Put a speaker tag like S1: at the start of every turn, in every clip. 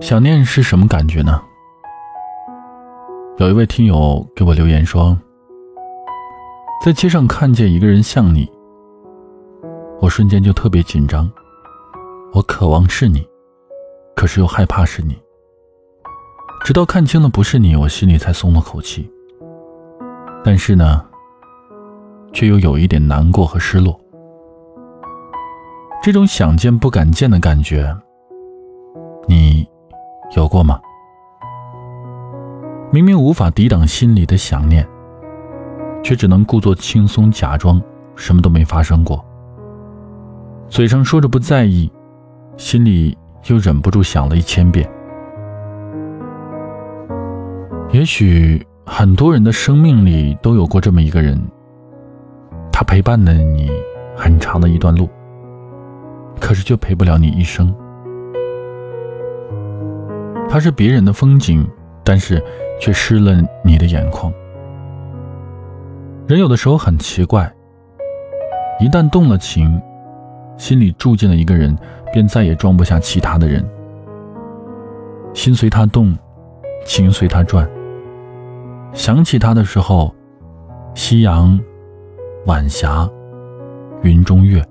S1: 想念是什么感觉呢？有一位听友给我留言说，在街上看见一个人像你，我瞬间就特别紧张。我渴望是你，可是又害怕是你。直到看清了不是你，我心里才松了口气。但是呢，却又有一点难过和失落。这种想见不敢见的感觉，你。有过吗？明明无法抵挡心里的想念，却只能故作轻松，假装什么都没发生过。嘴上说着不在意，心里又忍不住想了一千遍。也许很多人的生命里都有过这么一个人，他陪伴了你很长的一段路，可是却陪不了你一生。它是别人的风景，但是却湿了你的眼眶。人有的时候很奇怪，一旦动了情，心里住进了一个人，便再也装不下其他的人。心随他动，情随他转。想起他的时候，夕阳、晚霞、云中月、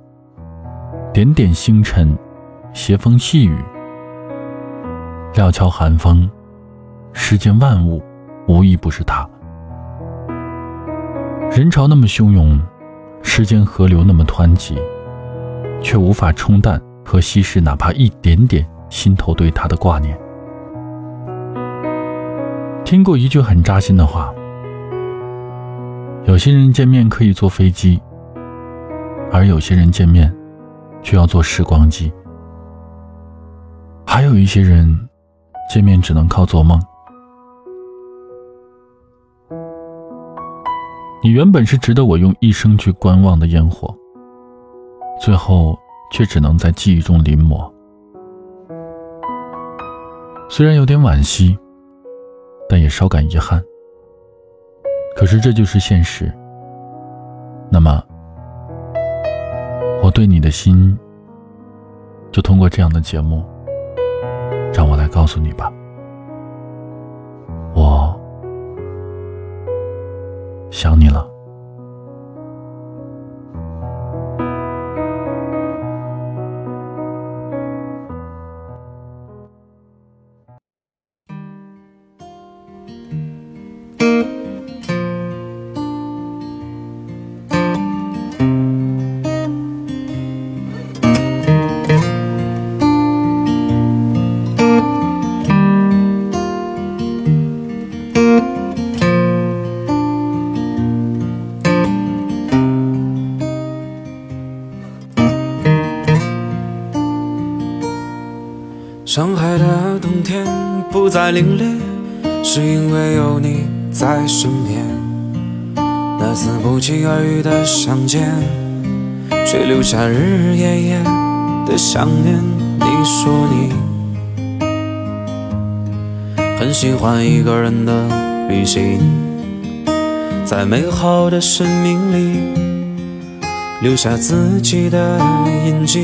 S1: 点点星辰、斜风细雨。料峭寒风，世间万物，无一不是他。人潮那么汹涌，时间河流那么湍急，却无法冲淡和稀释哪怕一点点心头对他的挂念。听过一句很扎心的话：有些人见面可以坐飞机，而有些人见面却要坐时光机。还有一些人。见面只能靠做梦。你原本是值得我用一生去观望的烟火，最后却只能在记忆中临摹。虽然有点惋惜，但也稍感遗憾。可是这就是现实。那么，我对你的心，就通过这样的节目。让我来告诉你吧，我想你了。
S2: 上海的冬天不再凛冽，是因为有你在身边。那次不期而遇的相见，却留下日日夜夜的想念。你说你很喜欢一个人的旅行，在美好的生命里留下自己的印记。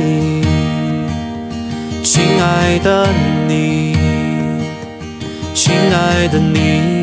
S2: 爱的你，亲爱的你。